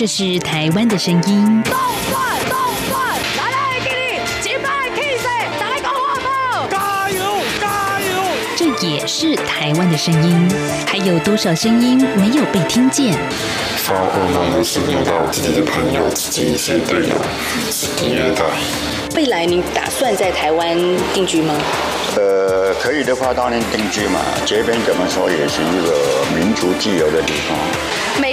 这是台湾的声音。动转动转，来来给你击败 Kiss，打个火炮，加油加油！这也是台湾的声音。还有多少声音没有被听见？发噩梦的是梦到自己的朋友、自己一些队友是敌人的。未来你打算在台湾定居吗？呃，可以的话当然定居嘛。这边怎么说也是一个民族自由的地方。每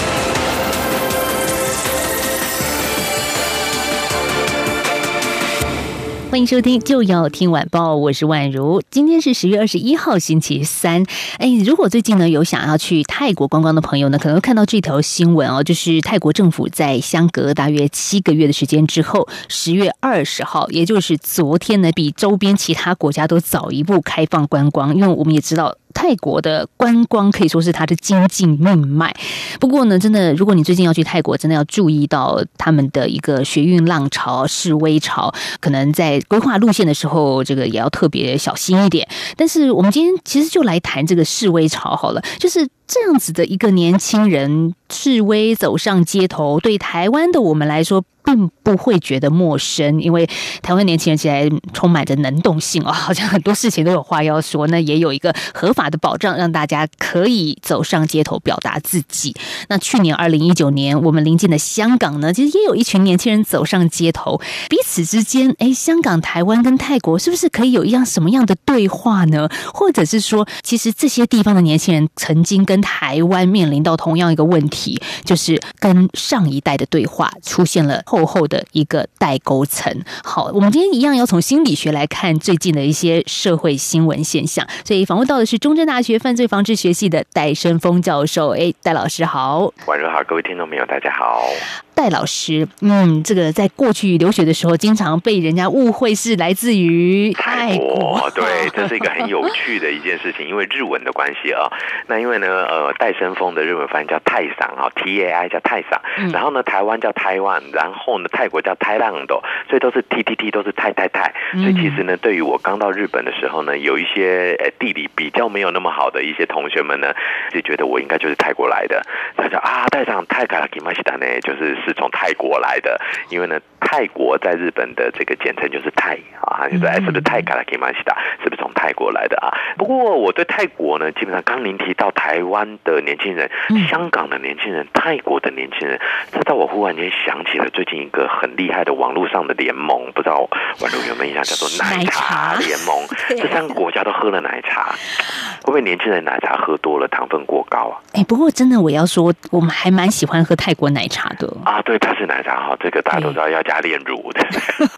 欢迎收听就要听晚报，我是万如。今天是十月二十一号，星期三。哎，如果最近呢有想要去泰国观光的朋友呢，可能看到这条新闻哦，就是泰国政府在相隔大约七个月的时间之后，十月二十号，也就是昨天呢，比周边其他国家都早一步开放观光，因为我们也知道。泰国的观光可以说是它的经济命脉。不过呢，真的，如果你最近要去泰国，真的要注意到他们的一个学运浪潮、示威潮，可能在规划路线的时候，这个也要特别小心一点。但是，我们今天其实就来谈这个示威潮好了，就是这样子的一个年轻人示威走上街头，对台湾的我们来说。并不会觉得陌生，因为台湾年轻人现在充满着能动性哦，好像很多事情都有话要说。那也有一个合法的保障，让大家可以走上街头表达自己。那去年二零一九年，我们临近的香港呢，其实也有一群年轻人走上街头，彼此之间，哎，香港、台湾跟泰国是不是可以有一样什么样的对话呢？或者是说，其实这些地方的年轻人曾经跟台湾面临到同样一个问题，就是跟上一代的对话出现了后。厚厚的一个代沟层。好，我们今天一样要从心理学来看最近的一些社会新闻现象。所以访问到的是中正大学犯罪防治学系的戴生峰教授。哎，戴老师好，晚上好，各位听众朋友，大家好。戴老师，嗯，这个在过去留学的时候，经常被人家误会是来自于泰国。对，这是一个很有趣的一件事情，因为日文的关系啊。那因为呢，呃，戴森峰的日文翻译叫泰桑啊，T A I 叫泰桑。然后呢，台湾叫台湾，然后呢，泰国叫泰浪斗，所以都是 T T T，都是泰泰泰。所以其实呢，对于我刚到日本的时候呢，有一些呃地理比较没有那么好的一些同学们呢，就觉得我应该就是泰国来的。他说啊，泰桑泰卡拉吉玛西达呢，就是是从泰国来的。因为呢，泰国在日本的这个简称就是泰啊，就是 S 的泰卡拉吉玛西达，是不是从泰国来的啊？不过我对泰国呢，基本上刚您提到台湾的年轻人、香港的年轻人、泰国的年轻人，这到我忽然间想起了最近一个很厉害的网络上的联盟，不知道网络有没有印象？叫做奶茶联盟。这三个国家都喝了奶茶，会不会年轻人奶茶喝多了，糖分过高啊？哎，不过真的我要说，我们还蛮喜欢喝泰国奶茶的啊。对，它是奶茶哈，这个大家都知道要加炼乳 的，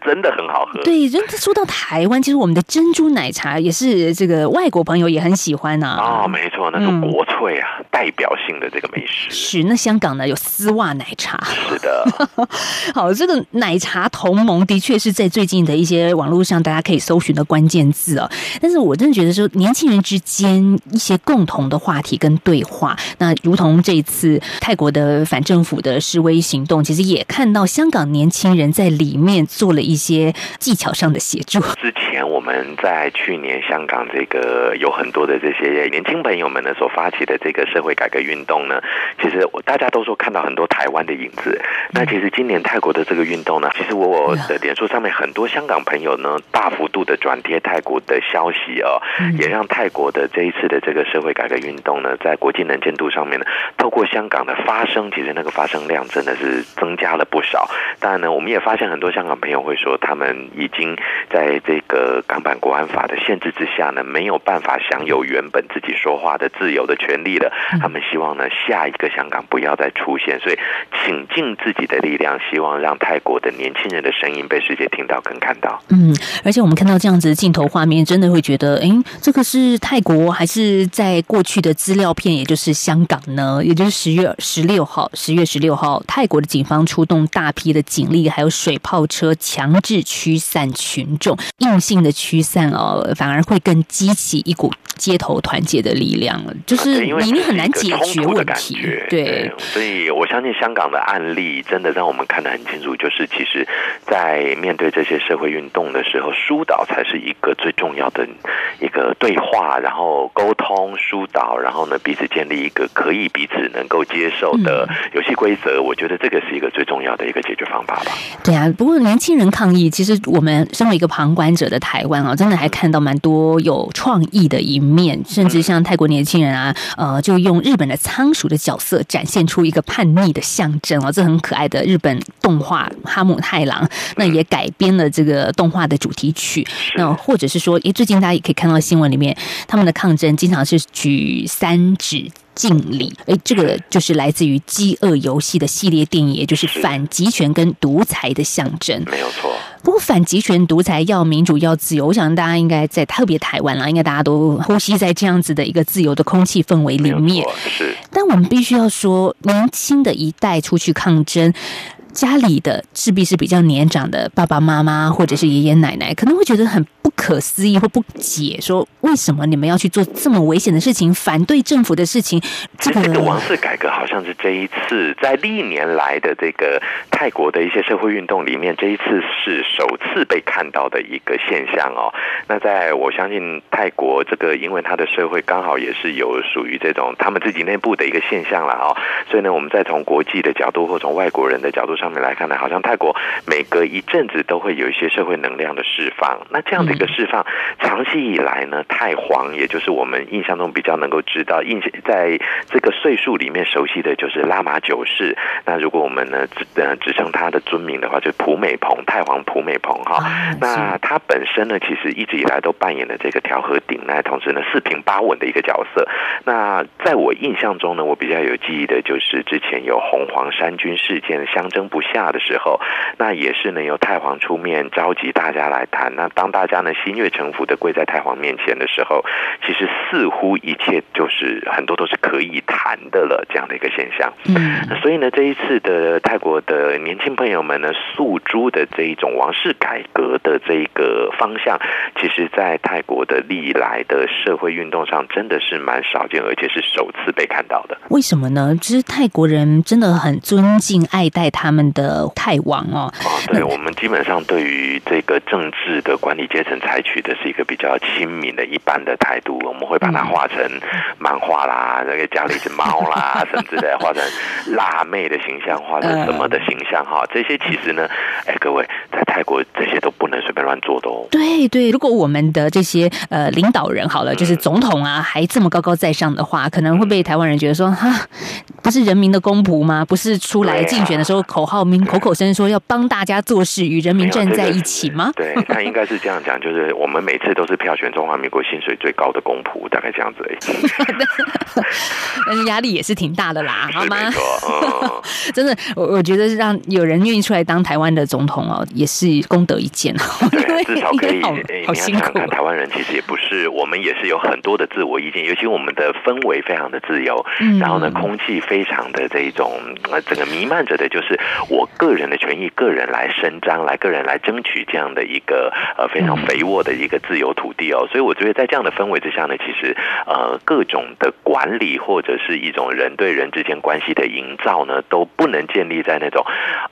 真的很好喝。对，人说到台湾，其实我们的珍珠奶茶也是这个外国朋友也很喜欢呐。啊，没错，那是国粹啊，代表性的这个美食。是，那香港呢有丝袜奶茶。是的。好，这个奶茶同盟的确是在最近的一些网络上大家可以搜寻的关键字哦。但是我真的觉得说，年轻人之间一些共同的话题跟对话，那如同这一次泰国的反政府的示威行动，其实也看到香港年轻人在里面做了一些技巧上的协助。之前我们在去年香港这个有很多的这些年轻朋友们呢所发起的这个社会改革运动呢，其实大家都说看到很多台湾的影子。那其实今年泰国的这个运动呢，其实我的脸书上面很多香港朋友呢，大幅度的转贴泰国的消息哦，也让泰国的这一次的这个社会改革运动呢，在国际能见度上面呢，透过香港的发声，其实那个发声量真的是增加了不少。当然呢，我们也发现很多香港朋友会说，他们已经在这个港版国安法的限制之下呢，没有办法享有原本自己说话的自由的权利了。他们希望呢，下一个香港不要再出现，所以请尽自己的力量，希望让泰国的年轻人的声音被世界听到跟看到。嗯，而且我们看到这样子的镜头画面，真的会觉得，哎，这个是泰国还是在过去的资料片，也就是香港呢？也就是十月十六号，十月十六号，泰国的警方出动大批的警力，还有。水炮车强制驱散群众，硬性的驱散哦，反而会更激起一股街头团结的力量了。就是你你很难解决问题觉，对，所以我相信香港的案例真的让我们看得很清楚，就是其实，在面对这些社会运动的时候，疏导才是一个最重要的一个对话，然后沟通疏导，然后呢彼此建立一个可以彼此能够接受的嗯游戏规则。我觉得这个是一个最重要的一个解决方法吧。对啊，不过年轻人抗议，其实我们身为一个旁观者的台湾啊，真的还看到蛮多有创意的一面，甚至像泰国年轻人啊，呃，就用日本的仓鼠的角色展现出一个叛逆的象征哦，这很可爱的日本动画《哈姆太郎》，那也改编了这个动画的主题曲。那或者是说，诶，最近大家也可以看到新闻里面，他们的抗争经常是举三指。敬礼，哎，这个就是来自于《饥饿游戏》的系列电影，也就是反集权跟独裁的象征。没有错，不过反集权、独裁要民主、要自由，我想大家应该在特别台湾啦，应该大家都呼吸在这样子的一个自由的空气氛围里面。错，是。但我们必须要说，年轻的一代出去抗争。家里的势必是比较年长的爸爸妈妈或者是爷爷奶奶，可能会觉得很不可思议或不解，说为什么你们要去做这么危险的事情，反对政府的事情？这个王室改革好像是这一次在历年来的这个泰国的一些社会运动里面，这一次是首次被看到的一个现象哦。那在我相信泰国这个，因为它的社会刚好也是有属于这种他们自己内部的一个现象了哦，所以呢，我们再从国际的角度或从外国人的角度上面来看呢，好像泰国每隔一阵子都会有一些社会能量的释放。那这样的一个释放，长期以来呢，太皇也就是我们印象中比较能够知道，印象在这个岁数里面熟悉的就是拉玛九世。那如果我们呢只呃只称他的尊名的话，就是普美蓬太皇普美蓬哈。啊那他本身呢，其实一直以来都扮演了这个调和顶，那同时呢四平八稳的一个角色。那在我印象中呢，我比较有记忆的就是之前有红黄三军事件相争不下的时候，那也是呢由太皇出面召集大家来谈。那当大家呢心悦诚服的跪在太皇面前的时候，其实似乎一切就是很多都是可以谈的了，这样的一个现象。嗯所以呢，这一次的泰国的年轻朋友们呢，诉诸的这一种王室改革的这一个方向，其实在泰国的历来的社会运动上，真的是蛮少见，而且是首次被看到的。为什么呢？就是泰国人真的很尊敬、爱戴他们的泰王哦。啊，对我们基本上对于这个政治的管理阶层采取的是一个比较亲民的一般的态度，我们会把它画成漫画啦，那个家里是猫啦，甚至的画成辣妹的形象，画成什么的形象哈，这些其实呢，哎，各位在泰国这些都不能随便乱做的哦。对对，如果我们的这些呃领导人好了，就是总统啊，还这么高高在上的话，可能会被台湾人觉得说，哈，不是人民的公仆吗？不是出来竞选的时候口号明口口声声说要帮大家做事，与人民站在一起吗？对他应该是这样讲，就是我们每次都是票选中华民国薪水最高的公仆，大概这样子而已。嗯，压力也是挺大的啦，好吗。真的，我我觉得让有人愿意出来当台湾的总统哦，也是功德一件对，至少可以。好好辛苦你要想想看，台湾人其实也不是，我们也是有很多的自我意见，尤其我们的氛围非常的自由，嗯然后呢，空气非常的这一种呃，整个弥漫着的就是我个人的权益，个人来伸张，来个人来争取这样的一个呃非常肥沃的一个自由土地哦。所以我觉得在这样的氛围之下呢，其实呃各种的管理或者是一种人对人之间关系的营造呢，都不能建立在那种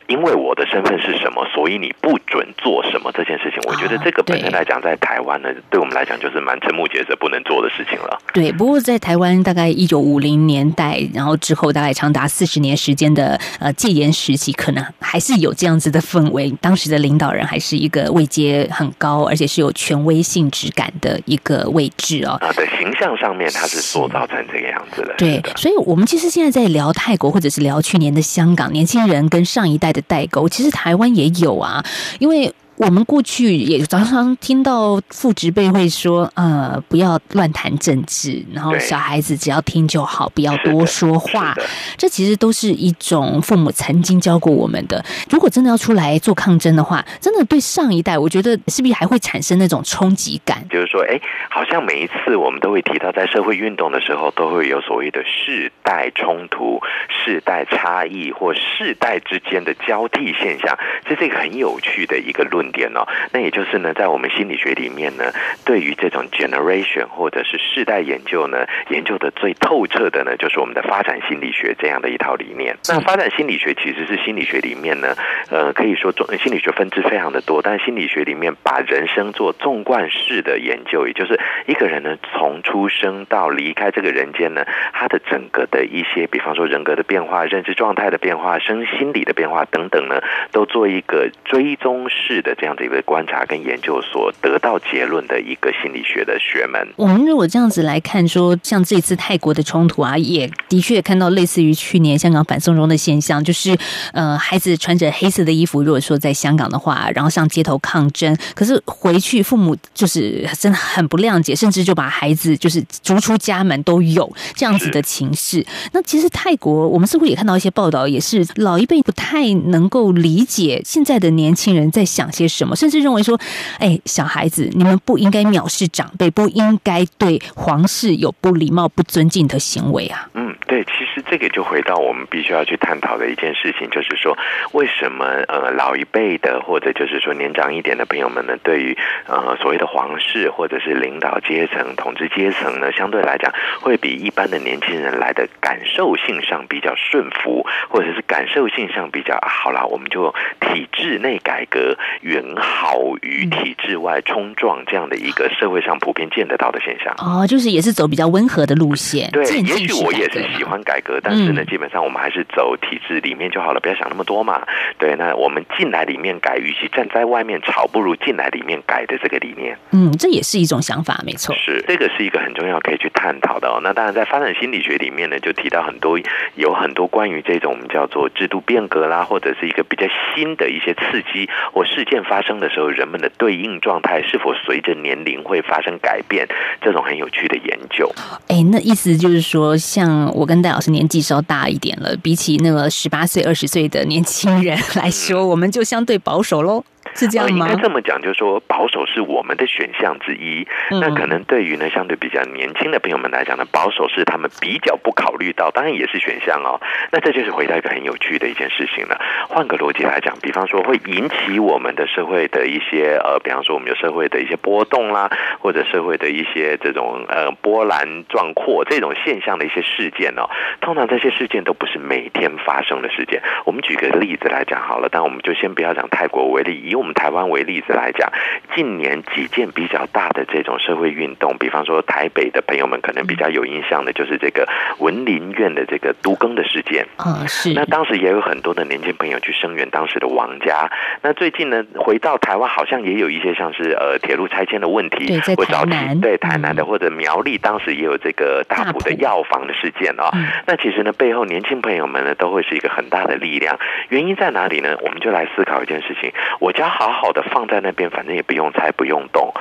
因为我的身份是什么，所以你不准做什么这件事情。我觉得这个本身来讲，在台湾呢，对我们来讲就是蛮瞠目结舌、不能做的事情了。对，不过在台湾大概一九五零年代，然后之后大概长达四十年时间的呃戒严时期，可能还是有这样子的氛围。当时的领导人还是一个位阶很高，而且是有权威性质感的一个位置哦。啊，的形象上面，他是塑造成这个样子的。对，所以我们其实现在在聊泰国，或者是聊去年的香港年轻人跟上一代的代沟，其实台湾也有啊。因为我们过去也常常听到父职辈会说，呃，不要乱谈政治，然后小孩子只要听就好，不要多说话。这其实都是一种父母曾经教过我们的。如果真的要出来做抗争的话，真的对上一代，我觉得是不是还会产生那种冲击感？就是说，哎，好像每一次我们都会提到，在社会运动的时候，都会有所谓的世代冲突、世代差异或世代之间的交替现象，这是一个很有趣的一个论点哦。那也就是呢，在我们心理学里面呢，对于这种 generation 或者是世代研究呢，研究的最透彻的呢，就是我们的发展心理学这样的一套理念。那发展心理学其实是心理学里面呢，呃，可以说中心理学分支非常的多，但心理学里面把人生做纵贯式的研究，也就是一个人呢从出生到离开这个人间呢，他的整个的一些，比方说人格的变化、认知状态的变化、生心理的变化等等呢，都做一个追踪式的这样的一个观察跟研究所得到结论的一个心理学的学门。我们如果这样子来看说，像这次泰国的冲突啊，也的确看到类似于去年香港反送中的现象，就是呃，孩子穿着黑色的衣服，如果说在香港的话，然后上街头抗争，可是回去父母就是真的很不谅解，甚至就把孩子就是逐出家门都有这样子的情势。那其实泰国，我们似乎也看到一些报道，也是老一辈不太能够理解现在的年轻人在想些些什么，甚至认为说，哎，小孩子，你们不应该藐视长辈，不应该对皇室有不礼貌、不尊敬的行为啊。嗯，对，其实这个就回到我们必须要去探讨的一件事情，就是说，为什么呃老一辈的或者就是说年长一点的朋友们呢，对于呃所谓的皇室或者是领导阶层、统治阶层呢，相对来讲会比一般的年轻人来的感受性上比较顺服，或者是感受性上比较、好啦，我们就体制内改革远好于体制外冲撞这样的一个社会上普遍见得到的现象。哦，就是也是走比较温和的路线，对，也许我也是喜欢改革，但是呢，嗯基本上我们还是走体制里面就好了，不要想那么多嘛。对，那我们进来里面改，与其站在外面吵，不如进来里面改的这个理念。嗯，这也是一种想法，没错。是，这个是一个很重要可以去探讨的哦。那当然，在发展心理学里面呢，就提到很多有很多关于这种我们叫做制度变革啦，或者是一个比较新的一些刺激或事件发生的时候，人们的对应状态是否随着年龄会发生改变，这种很有趣的研究。哎，那意思就是说，像我跟戴老师年纪稍大一点了，比起那个十八岁、二十岁的年轻人来说，我们就相对保守喽，是这样吗呃应？该这么讲，就是说保守是我们的选项之一。嗯那可能对于呢相对比较年轻的朋友们来讲呢，保守是他们比较不考虑到，当然也是选项哦。那这就是回到一个很有趣的一件事情了。换个逻辑来讲，比方说会引起我们的社会的一些呃，比方说我们有社会的一些波动啦，或者社会的一些这种呃波澜壮阔这种现象的一些事件哦。通常这些事件都不是每天发生的事件。我们举个例子来讲好了，但我们就先不要讲泰国为例，以我们台湾为例子来讲，近年几件比较大的这种社会运动，比方说台北的朋友们可能比较有印象的，就是这个文林院的这个都更的事件。啊、是那当时也有很多的年轻朋友去声援当时的王家。那最近呢，回到台湾好像也有一些像是呃铁路拆迁的问题，对在或早期台南对台南的、嗯或者苗栗当时也有这个大埔的药房的事件啊、嗯那其实呢，背后年轻朋友们呢都会是一个很大的力量。原因在哪里呢？我们就来思考一件事情：我家好好的放在那边，反正也不用拆不用动，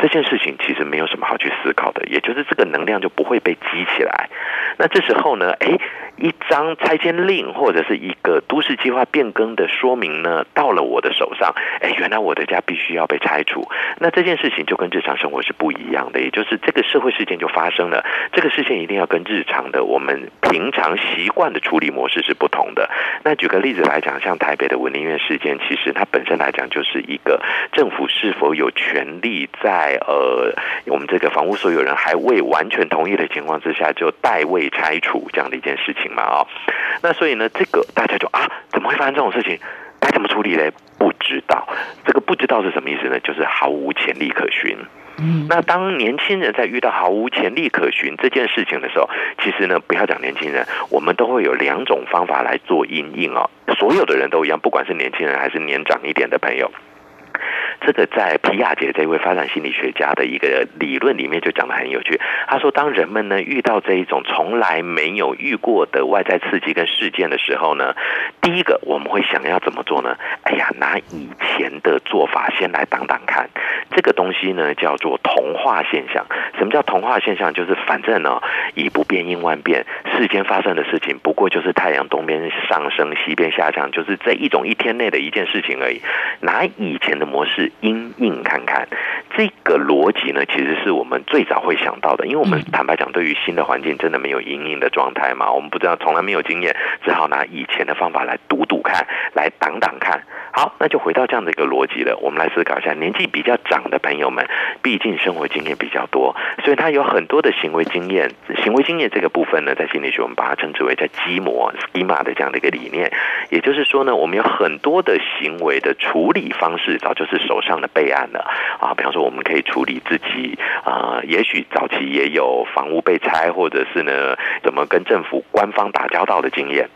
这件事情其实没有什么好去思考的，也就是这个能量就不会被激起来。那这时候呢，哎，一张拆迁令或者是一个都市计划变更的说明呢，到了我的手上，哎，原来我的家必须要被拆除。那这件事情就跟日常生活是不一样的，也就是这个社会事件就发生了，这个事件一定要跟日常的我们平常习惯的处理模式是不同的。那举个例子来讲，像台北的文林院事件，其实它本身来讲就是一个政府是否有权利在呃我们这个房屋所有人还未完全同意的情况之下，就代位拆除这样的一件事情嘛啊、那所以呢，这个大家就啊，怎么会发生这种事情？该怎么处理嘞？不知道。这个不知道是什么意思呢？就是毫无潜力可循。嗯那当年轻人在遇到毫无潜力可循这件事情的时候，其实呢，不要讲年轻人，我们都会有两种方法来做应应哦。所有的人都一样，不管是年轻人还是年长一点的朋友。这个在皮亚杰这位发展心理学家的一个理论里面就讲的很有趣。他说，当人们呢遇到这一种从来没有遇过的外在刺激跟事件的时候呢，第一个我们会想要怎么做呢？哎呀，拿以前的做法先来挡挡看。这个东西呢叫做同化现象。什么叫同化现象？就是反正呢以不变应万变，世间发生的事情不过就是太阳东边上升西边下降，就是这一种一天内的一件事情而已。拿以前的模式因应看看，这个逻辑呢，其实是我们最早会想到的。因为我们坦白讲，对于新的环境真的没有因应的状态嘛，我们不知道，从来没有经验，只好拿以前的方法来赌赌看，来挡挡看。好，那就回到这样的一个逻辑了。我们来思考一下，年纪比较长的朋友们，毕竟生活经验比较多，所以他有很多的行为经验。行为经验这个部分呢，在心理学我们把它称之为叫基模 （schema） 的这样的一个理念。也就是说呢，我们有很多的行为的处理方式，早就是手上的备案了啊。比方说，我们可以处理自己啊，也许早期也有房屋被拆，或者是呢，怎么跟政府官方打交道的经验。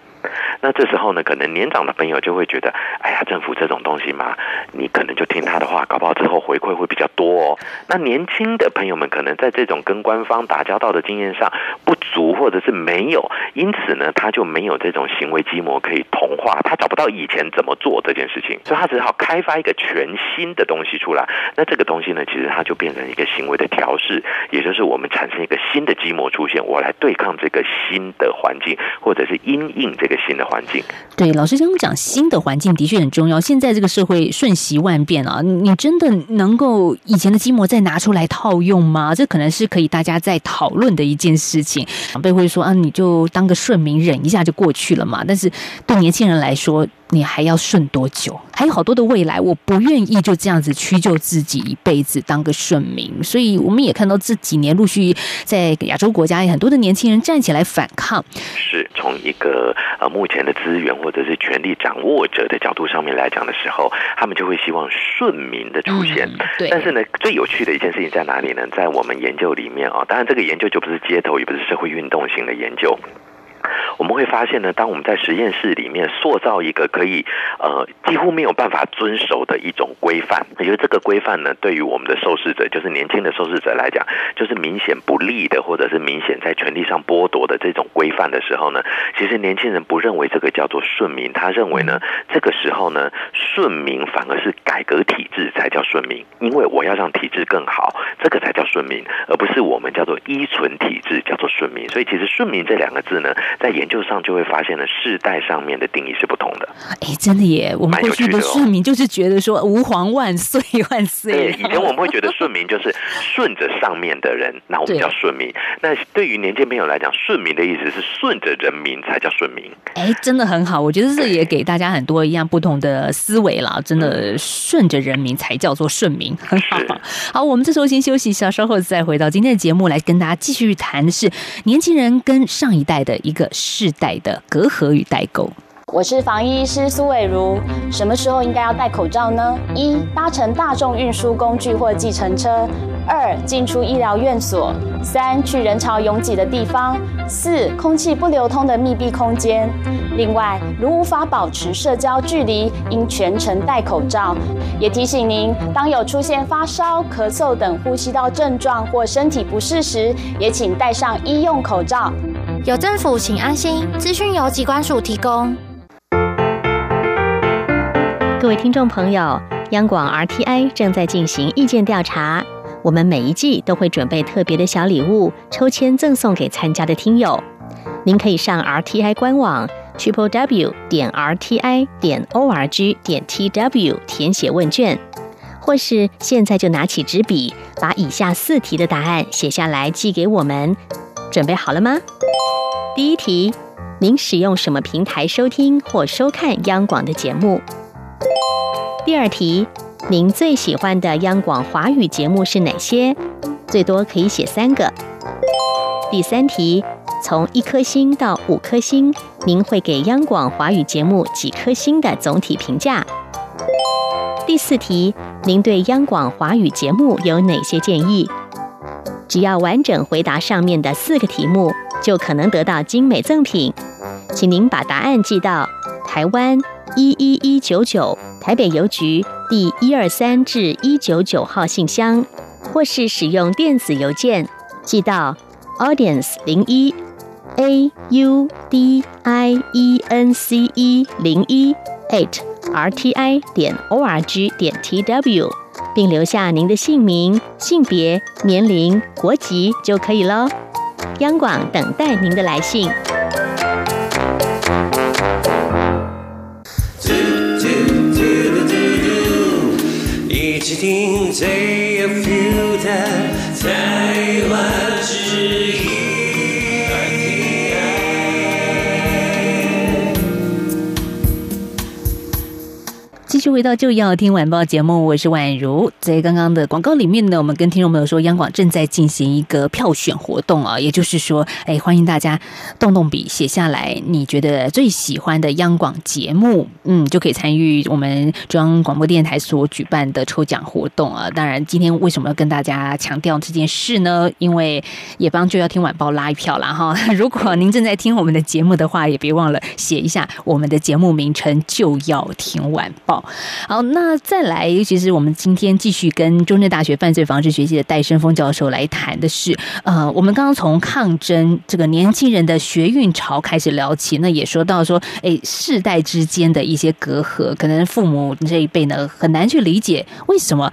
那这时候呢，可能年长的朋友就会觉得，哎呀，政府这种东西嘛，你可能就听他的话，搞不好之后回馈会比较多哦。那年轻的朋友们可能在这种跟官方打交道的经验上不足，或者是没有，因此呢，他就没有这种行为基模可以同化，他找不到以前怎么做这件事情，所以他只好开发一个全新的东西出来。那这个东西呢，其实它就变成一个行为的调试，也就是我们产生一个新的基模出现，我来对抗这个新的环境，或者是因应这。新的环境，对老师刚刚讲，新的环境的确很重要。现在这个社会瞬息万变啊，你真的能够以前的积膜再拿出来套用吗？这可能是可以大家在讨论的一件事情。长辈会说啊，你就当个顺民，忍一下就过去了嘛。但是对年轻人来说，你还要顺多久？还有好多的未来，我不愿意就这样子屈就自己一辈子当个顺民。所以我们也看到这几年陆续在亚洲国家很多的年轻人站起来反抗。是从一个呃目前的资源或者是权力掌握者的角度上面来讲的时候，他们就会希望顺民的出现。对。但是呢，最有趣的一件事情在哪里呢？在我们研究里面啊，当然这个研究就不是街头，也不是社会运动型的研究。我们会发现呢，当我们在实验室里面塑造一个可以呃几乎没有办法遵守的一种规范，也就是这个规范呢，对于我们的受试者，就是年轻的受试者来讲，就是明显不利的，或者是明显在权利上剥夺的这种规范的时候呢，其实年轻人不认为这个叫做顺民，他认为呢，这个时候呢，顺民反而是改革体制才叫顺民，因为我要让体制更好，这个才叫顺民，而不是我们叫做依存体制叫做顺民。所以其实顺民这两个字呢，在研究上就会发现了世代上面的定义是不同的。哎，真的耶！我们过去的顺民就是觉得说吾皇万岁万岁。对，以前我们会觉得顺民就是顺着上面的人，那我们叫顺民。那对于年轻朋友来讲，顺民的意思是顺着人民才叫顺民。哎，真的很好，我觉得这也给大家很多一样不同的思维了。真的顺着人民才叫做顺民，很好。好，我们这时候先休息一下，稍后再回到今天的节目来跟大家继续谈的是年轻人跟上一代的一个世代的隔阂与代沟。我是防疫医师苏伟如。什么时候应该要戴口罩呢？一、搭乘大众运输工具或计程车；二、进出医疗院所；三、去人潮拥挤的地方；四、空气不流通的密闭空间。另外，如无法保持社交距离，应全程戴口罩。也提醒您，当有出现发烧、咳嗽等呼吸道症状或身体不适时，也请戴上医用口罩。有政府，请安心。资讯由机关署提供。各位听众朋友，央广 RTI 正在进行意见调查，我们每一季都会准备特别的小礼物，抽签赠送给参加的听友。您可以上 RTI 官网 triple w 点 RTI 点 org 点 tw 填写问卷，或是现在就拿起纸笔，把以下四题的答案写下来寄给我们。准备好了吗？第一题，您使用什么平台收听或收看央广的节目？第二题，您最喜欢的央广华语节目是哪些？最多可以写三个。第三题，从一颗星到五颗星，您会给央广华语节目几颗星的总体评价？第四题，您对央广华语节目有哪些建议？只要完整回答上面的四个题目，就可能得到精美赠品。请您把答案寄到台湾。一一一九九台北邮局第一二三至一九九号信箱，或是使用电子邮件寄到 audience 零一 a u d i e n c e 零一 at r t i 点 o r g 点 t w，并留下您的姓名、性别、年龄、国籍就可以喽。央广等待您的来信。一起听最有 feel 的续回到就要听晚报节目，我是宛如。在刚刚的广告里面呢，我们跟听众朋友说，央广正在进行一个票选活动啊，也就是说，哎，欢迎大家动动笔写下来你觉得最喜欢的央广节目，嗯，就可以参与我们中央广播电台所举办的抽奖活动啊。当然，今天为什么要跟大家强调这件事呢？因为也帮就要听晚报拉一票了哈。如果您正在听我们的节目的话，也别忘了写一下我们的节目名称，就要听晚报。好，那再来，尤其是我们今天继续跟中正大学犯罪防治学系的戴生峰教授来谈的是，呃，我们刚刚从抗争这个年轻人的学运潮开始聊起，那也说到说，哎，世代之间的一些隔阂，可能父母这一辈呢很难去理解为什么。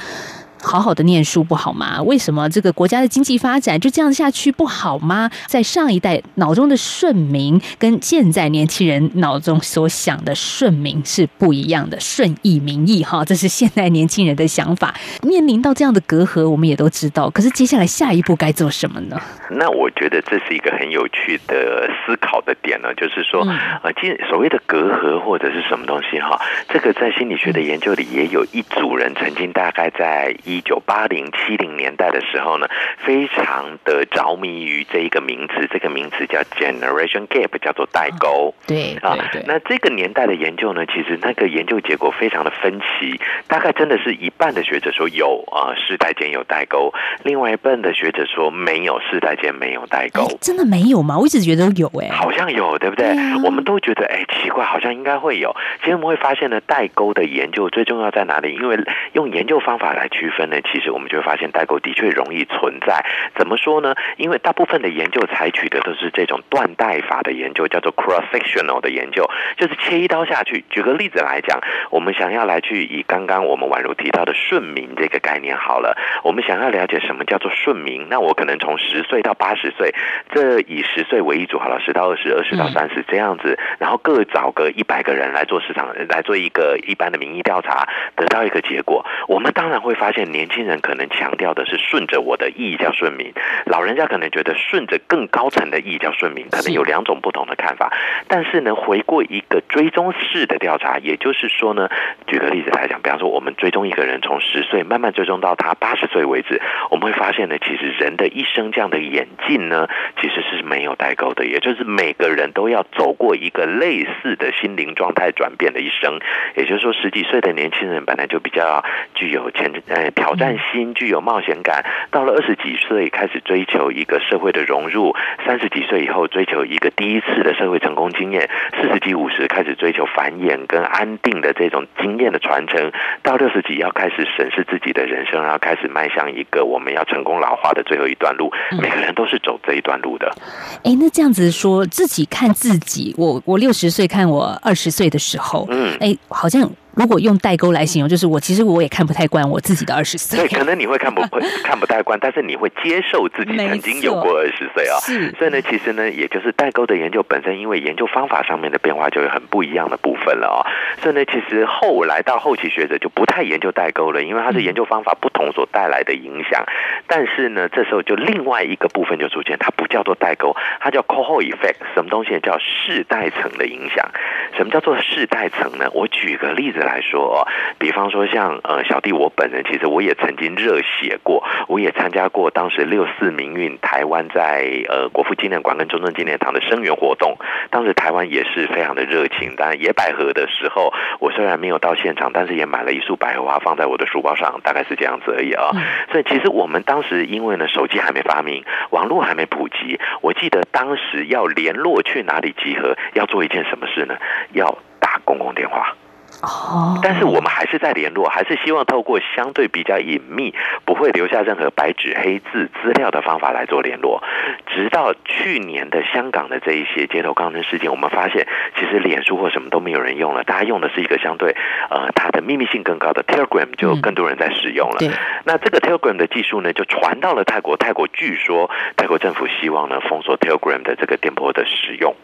好好的念书不好吗？为什么这个国家的经济发展就这样下去不好吗？在上一代脑中的顺民，跟现在年轻人脑中所想的顺民是不一样的，顺义民意哈，这是现在年轻人的想法。面临到这样的隔阂，我们也都知道。可是接下来下一步该做什么呢？那我觉得这是一个很有趣的思考的点呢，就是说，呃，今所谓的隔阂或者是什么东西哈，这个在心理学的研究里也有一组人曾经大概在。一九八零七零年代的时候呢，非常的着迷于这一个名词，这个名词叫 generation gap，叫做代沟。对啊，那这个年代的研究呢，其实那个研究结果非常的分歧，大概真的是一半的学者说有啊，世代间有代沟，另外一半的学者说没有，世代间没有代沟。真的没有吗？我一直觉得有哎，好像有，对不对？我们都觉得哎奇怪，好像应该会有。其实我们会发现呢，代沟的研究最重要在哪里？因为用研究方法来区分。分呢，其实我们就会发现代购的确容易存在。怎么说呢？因为大部分的研究采取的都是这种断代法的研究，叫做 cross sectional 的研究，就是切一刀下去。举个例子来讲，我们想要来去以刚刚我们宛如提到的顺民这个概念好了，我们想要了解什么叫做顺民，那我可能从十岁到八十岁，这以十岁为一组好了，十到二十，二十到三十这样子，然后各找个一百个人来做市场，来做一个一般的民意调查，得到一个结果。我们当然会发现。年轻人可能强调的是顺着我的意义叫顺民，老人家可能觉得顺着更高层的意义叫顺民，可能有两种不同的看法。但是呢，回过一个追踪式的调查，也就是说呢，举个例子来讲，比方说我们追踪一个人从十岁慢慢追踪到他八十岁为止，我们会发现呢，其实人的一生这样的演进呢，其实是没有代沟的，也就是每个人都要走过一个类似的心灵状态转变的一生。也就是说，十几岁的年轻人本来就比较具有前呃。挑战心具有冒险感，到了二十几岁开始追求一个社会的融入，三十几岁以后追求一个第一次的社会成功经验，四十几五十开始追求繁衍跟安定的这种经验的传承，到六十几要开始审视自己的人生，然后开始迈向一个我们要成功老化的最后一段路。每个人都是走这一段路的。哎，那这样子说自己看自己，我我六十岁看我二十岁的时候，嗯，哎，好像。如果用代沟来形容，就是我其实我也看不太惯我自己的二十岁。对，可能你会看不 看不太惯，但是你会接受自己曾经有过二十岁啊。是，所以呢，其实呢，也就是代沟的研究本身，因为研究方法上面的变化就有很不一样的部分了啊。所以呢，其实后来到后期学者就不太研究代沟了，因为它是研究方法不同所带来的影响。但是呢，这时候就另外一个部分就出现，它不叫做代沟，它叫 cohort effect。什么东西叫世代层的影响？什么叫做世代层呢？我举个例子。来说，比方说像呃小弟我本人，其实我也曾经热血过，我也参加过当时六四民运台湾在呃国父纪念馆跟中正纪念堂的声援活动，当时台湾也是非常的热情。当然野百合的时候，我虽然没有到现场，但是也买了一束百合花放在我的书包上，大概是这样子而已啊。所以其实我们当时因为呢手机还没发明，网络还没普及，我记得当时要联络去哪里集合，要做一件什么事呢？要打公共电话。哦，但是我们还是在联络，还是希望透过相对比较隐秘、不会留下任何白纸黑字资料的方法来做联络。直到去年的香港的这一些街头抗争事件，我们发现其实脸书或什么都没有人用了，大家用的是一个相对呃它的秘密性更高的 Telegram，就更多人在使用了。对，那这个 Telegram 的技术呢，就传到了泰国。泰国据说泰国政府希望呢封锁 Telegram 的这个电波的使用。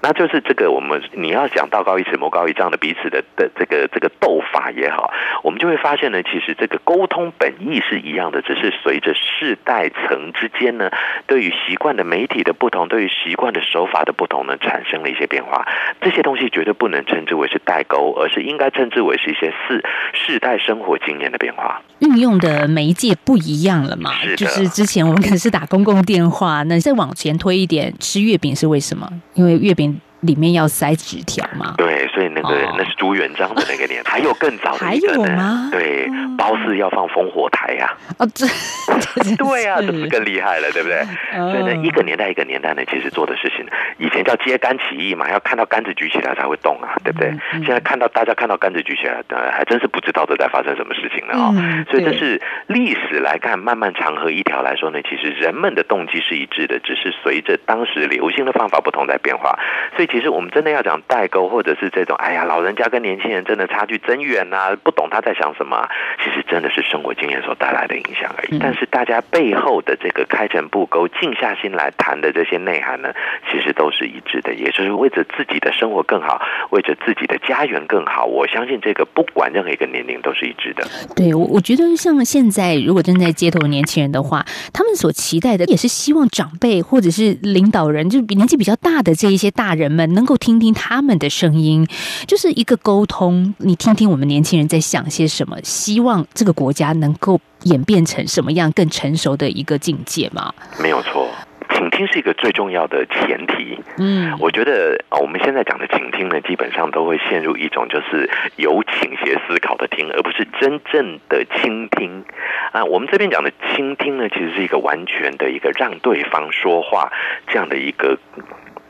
那就是这个我们你要讲道高一尺魔高一丈的彼此的的这个这个斗法也好，我们就会发现呢，其实这个沟通本意是一样的，只是随着世代层之间呢，对于习惯的媒体的不同，对于习惯的手法的不同呢，产生了一些变化。这些东西绝对不能称之为是代沟，而是应该称之为是一些世世代生活经验的变化。运用的媒介不一样了嘛？就是之前我们可能是打公共电话，那再往前推一点，吃月饼是为什么？因为月饼。里面要塞纸条嘛？对，所以那个那是朱元璋的那个年，还有更早的一个呢。对，包氏要放烽火台呀。哦，这 对啊，这是更厉害了，对不对？所以呢，一个年代一个年代呢，其实做的事情，以前叫揭竿起义嘛，要看到杆子举起来才会动啊，对不对？现在看到大家看到杆子举起来，呃，还真是不知道这在发生什么事情了啊。所以这是历史来看，漫漫长河一条来说呢，其实人们的动机是一致的，只是随着当时流行的方法不同在变化。所以。其实我们真的要讲代沟，或者是这种，哎呀，老人家跟年轻人真的差距真远呐，不懂他在想什么。其实真的是生活经验所带来的影响而已。但是大家背后的这个开诚布公、静下心来谈的这些内涵呢，其实都是一致的，也就是为着自己的生活更好，为着自己的家园更好。我相信这个不管任何一个年龄都是一致的。对，我我觉得像现在如果正在街头的年轻人的话，他们所期待的也是希望长辈或者是领导人，就是比年纪比较大的这一些大人们。能够听听他们的声音，就是一个沟通。你听听我们年轻人在想些什么，希望这个国家能够演变成什么样更成熟的一个境界吗？没有错，倾听是一个最重要的前提。嗯，我觉得啊，我们现在讲的倾听呢，基本上都会陷入一种就是有倾斜思考的听，而不是真正的倾听啊。我们这边讲的倾听呢，其实是一个完全的一个让对方说话这样的一个。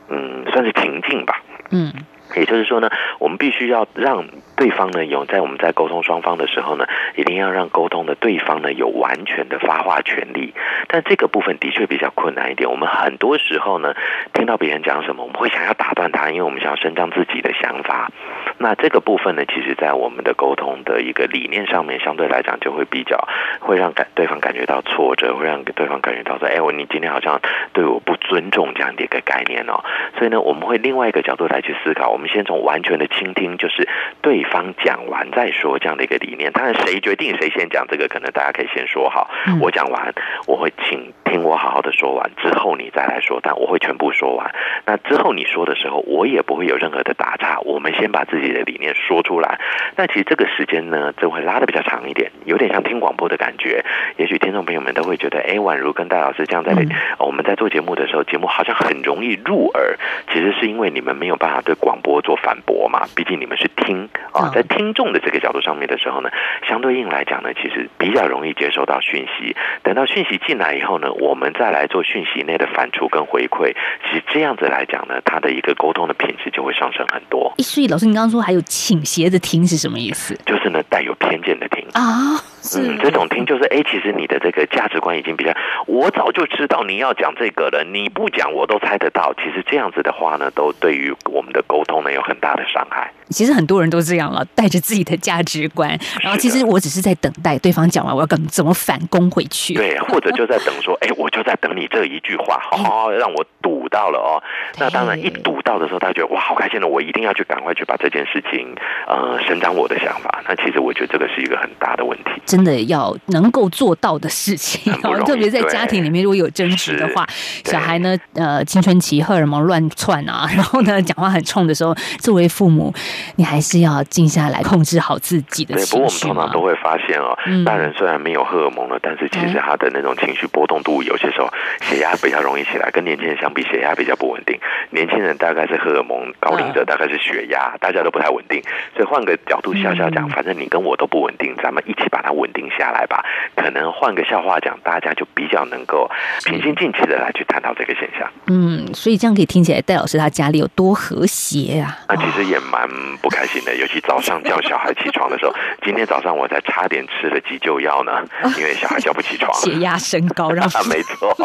嗯，算是情境吧。嗯，也就是说呢，我们必须要让。对方呢有在我们在沟通双方的时候呢，一定要让沟通的对方呢有完全的发话权利。但这个部分的确比较困难一点。我们很多时候呢，听到别人讲什么，我们会想要打断他，因为我们想要伸张自己的想法。那这个部分呢，其实在我们的沟通的一个理念上面，相对来讲就会比较会让感对方感觉到挫折，会让对方感觉到说：“哎，我你今天好像对我不尊重这样的一个概念哦。”所以呢，我们会另外一个角度来去思考。我们先从完全的倾听，就是对。方讲完再说这样的一个理念，当然谁决定谁先讲这个，可能大家可以先说好。我讲完，我会请听我好好的说完之后你再来说，但我会全部说完。那之后你说的时候，我也不会有任何的打岔。我们先把自己的理念说出来。那其实这个时间呢，就会拉的比较长一点，有点像听广播的感觉。也许听众朋友们都会觉得，哎，宛如跟戴老师这样在我们在做节目的时候，节目好像很容易入耳。其实是因为你们没有办法对广播做反驳嘛，毕竟你们是听。啊，在听众的这个角度上面的时候呢，相对应来讲呢，其实比较容易接收到讯息。等到讯息进来以后呢，我们再来做讯息内的反刍跟回馈。其实这样子来讲呢，它的一个沟通的品质就会上升很多。所以老师，你刚刚说还有倾斜的听是什么意思？就是呢，带有偏见的听啊。嗯，这种听就是哎，其实你的这个价值观已经比较，我早就知道你要讲这个了，你不讲我都猜得到。其实这样子的话呢，都对于我们的沟通呢有很大的伤害。其实很多人都这样了，带着自己的价值观，然后其实我只是在等待对方讲完，我要怎怎么反攻回去？对，或者就在等说，哎，我就在等你这一句话，好让我堵到了哦。那当然，一堵到的时候，他觉得哇，好开心的，我一定要去赶快去把这件事情呃伸张我的想法。那其实我觉得这个是一个很大的问题。真的要能够做到的事情，特别在家庭里面如果有争执的话，小孩呢，呃，青春期荷尔蒙乱窜啊，然后呢，讲话很冲的时候，作为父母，你还是要静下来，控制好自己的情绪。不过我们通常都会发现哦，大人虽然没有荷尔蒙了，但是其实他的那种情绪波动度，有些时候血压比较容易起来，跟年轻人相比，血压比较不稳定。年轻人大概是荷尔蒙高龄者，大概是血压，大家都不太稳定。所以换个角度，笑笑讲，反正你跟我都不稳定，咱们一起把它稳。稳定下来吧。可能换个笑话讲，大家就比较能够平心静气的来去探讨这个现象。嗯，所以这样可以听起来戴老师他家里有多和谐啊！那其实也蛮不开心的，尤其早上叫小孩起床的时候。今天早上我才差点吃了急救药呢，因为小孩叫不起床，血压升高，让 没错。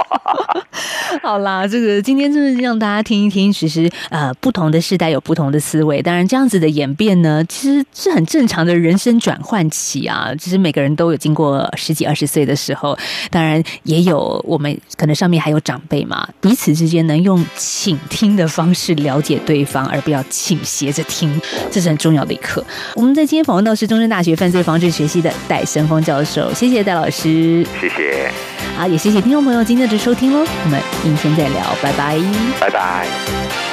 好啦，这个今天真的让大家听一听，其实呃，不同的世代有不同的思维。当然，这样子的演变呢，其实是很正常的人生转换期啊。其实每个人都有经过十几二十岁的时候，当然也有我们可能上面还有长辈嘛，彼此之间能用倾听的方式了解对方，而不要倾斜着听，这是很重要的一课。我们在今天访问到是中山大学犯罪防治学系的戴生峰教授，谢谢戴老师，谢谢。好，也谢谢听众朋友今天的收听喽，我们明天再聊，拜拜，拜拜。